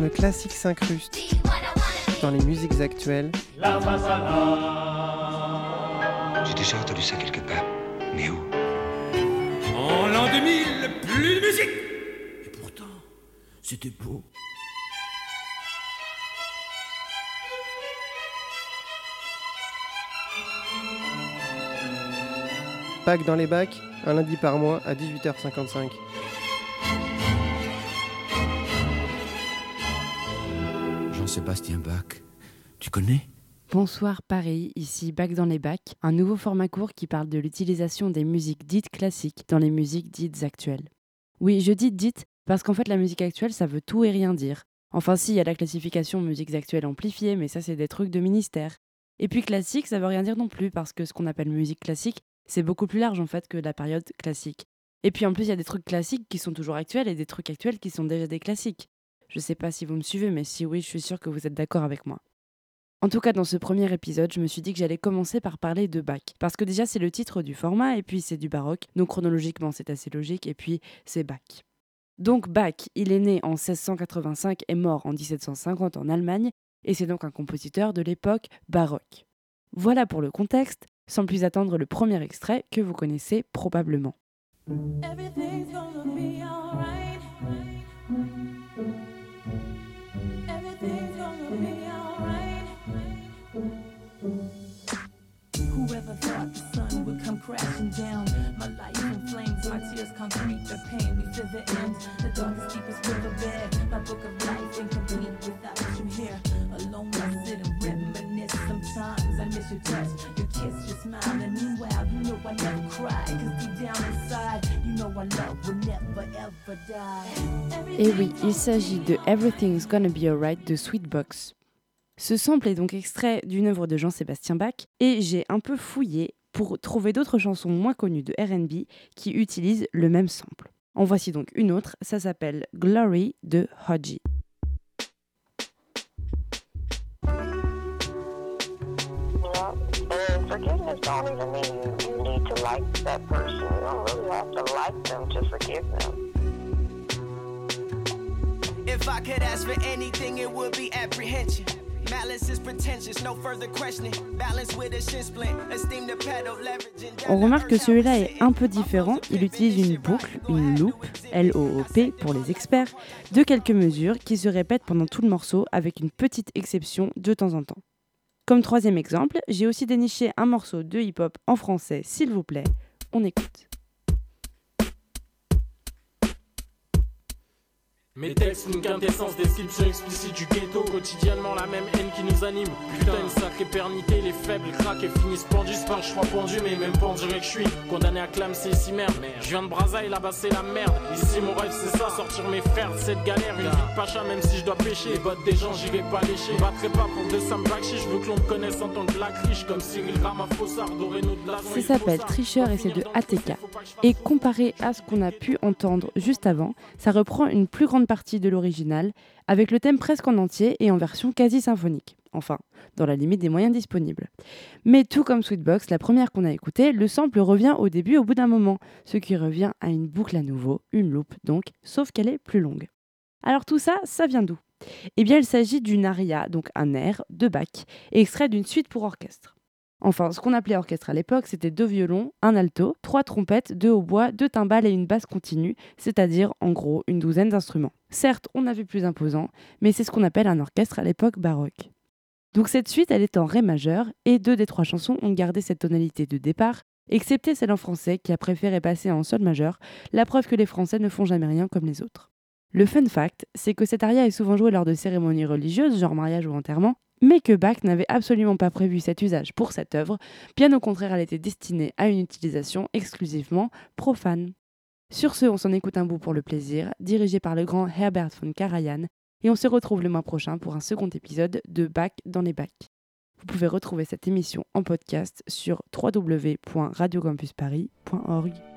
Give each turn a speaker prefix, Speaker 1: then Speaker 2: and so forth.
Speaker 1: quand le classique s'incruste dans les musiques actuelles.
Speaker 2: J'ai déjà entendu ça quelque part. Mais où?
Speaker 3: En l'an 2000, plus de musique Et pourtant, c'était beau.
Speaker 1: Pâques dans les bacs, un lundi par mois à 18h55.
Speaker 3: Jean-Sébastien Bach, tu connais?
Speaker 4: Bonsoir Paris, ici Bac dans les bacs, un nouveau format court qui parle de l'utilisation des musiques dites classiques dans les musiques dites actuelles. Oui, je dis dites parce qu'en fait la musique actuelle ça veut tout et rien dire. Enfin si, il y a la classification musiques actuelles amplifiées, mais ça c'est des trucs de ministère. Et puis classique, ça veut rien dire non plus parce que ce qu'on appelle musique classique, c'est beaucoup plus large en fait que la période classique. Et puis en plus, il y a des trucs classiques qui sont toujours actuels et des trucs actuels qui sont déjà des classiques. Je sais pas si vous me suivez, mais si oui, je suis sûre que vous êtes d'accord avec moi. En tout cas, dans ce premier épisode, je me suis dit que j'allais commencer par parler de Bach. Parce que déjà, c'est le titre du format, et puis c'est du baroque, donc chronologiquement, c'est assez logique, et puis c'est Bach. Donc Bach, il est né en 1685 et mort en 1750 en Allemagne, et c'est donc un compositeur de l'époque baroque. Voilà pour le contexte, sans plus attendre le premier extrait que vous connaissez probablement.
Speaker 5: The pain the end. The book of life you. Alone, reminisce. Sometimes I miss your your kiss, and meanwhile, you know I never cry. Cause down you know love will never ever die.
Speaker 4: Et oui, il s'agit de Everything's Gonna Be Alright de Sweetbox. Ce sample est donc extrait d'une œuvre de Jean-Sébastien Bach et j'ai un peu fouillé pour trouver d'autres chansons moins connues de RB qui utilisent le même sample. En voici donc une autre, ça s'appelle Glory de Hodgie. On remarque que celui-là est un peu différent, il utilise une boucle, une loop, L-O-O-P pour les experts, de quelques mesures qui se répètent pendant tout le morceau avec une petite exception de temps en temps. Comme troisième exemple, j'ai aussi déniché un morceau de hip-hop en français, s'il vous plaît. On écoute.
Speaker 6: Mes textes, une quintessence, description explicite du ghetto, quotidiennement la même haine qui nous anime. Putain, une sacrée pernité, les faibles craquent et finissent pendus, pas je sois pendu, mais même pendu que je suis. Condamné à clamser ici merde. Je viens de Brazaï, là-bas c'est la merde. Ici mon rêve c'est ça, sortir mes frères de cette galère. Une vie de pacha, même si je dois pêcher. Les bottes des gens, j'y vais pas lécher. Battrai pas pour deux Sam je veux que l'on me connaisse en tant que black riche, comme Cyril Ramaphosa, Doreno de la
Speaker 4: Ça s'appelle Tricheur et c'est de ATK. Et comparé à ce qu'on a pu entendre juste avant, ça reprend une plus grande partie de l'original, avec le thème presque en entier et en version quasi symphonique. Enfin, dans la limite des moyens disponibles. Mais tout comme Sweetbox, la première qu'on a écoutée, le sample revient au début au bout d'un moment, ce qui revient à une boucle à nouveau, une loupe donc, sauf qu'elle est plus longue. Alors tout ça, ça vient d'où? Eh bien il s'agit d'une aria, donc un air, de Bach, extrait d'une suite pour orchestre. Enfin, ce qu'on appelait orchestre à l'époque, c'était deux violons, un alto, trois trompettes, deux hautbois, deux timbales et une basse continue, c'est-à-dire en gros une douzaine d'instruments. Certes, on a vu plus imposant, mais c'est ce qu'on appelle un orchestre à l'époque baroque. Donc cette suite, elle est en ré majeur, et deux des trois chansons ont gardé cette tonalité de départ, excepté celle en français qui a préféré passer en sol majeur, la preuve que les Français ne font jamais rien comme les autres. Le fun fact, c'est que cette aria est souvent jouée lors de cérémonies religieuses, genre mariage ou enterrement, mais que Bach n'avait absolument pas prévu cet usage pour cette œuvre, bien au contraire elle était destinée à une utilisation exclusivement profane. Sur ce, on s'en écoute un bout pour le plaisir, dirigé par le grand Herbert von Karajan, et on se retrouve le mois prochain pour un second épisode de Bach dans les bacs. Vous pouvez retrouver cette émission en podcast sur www.radiocampusparis.org.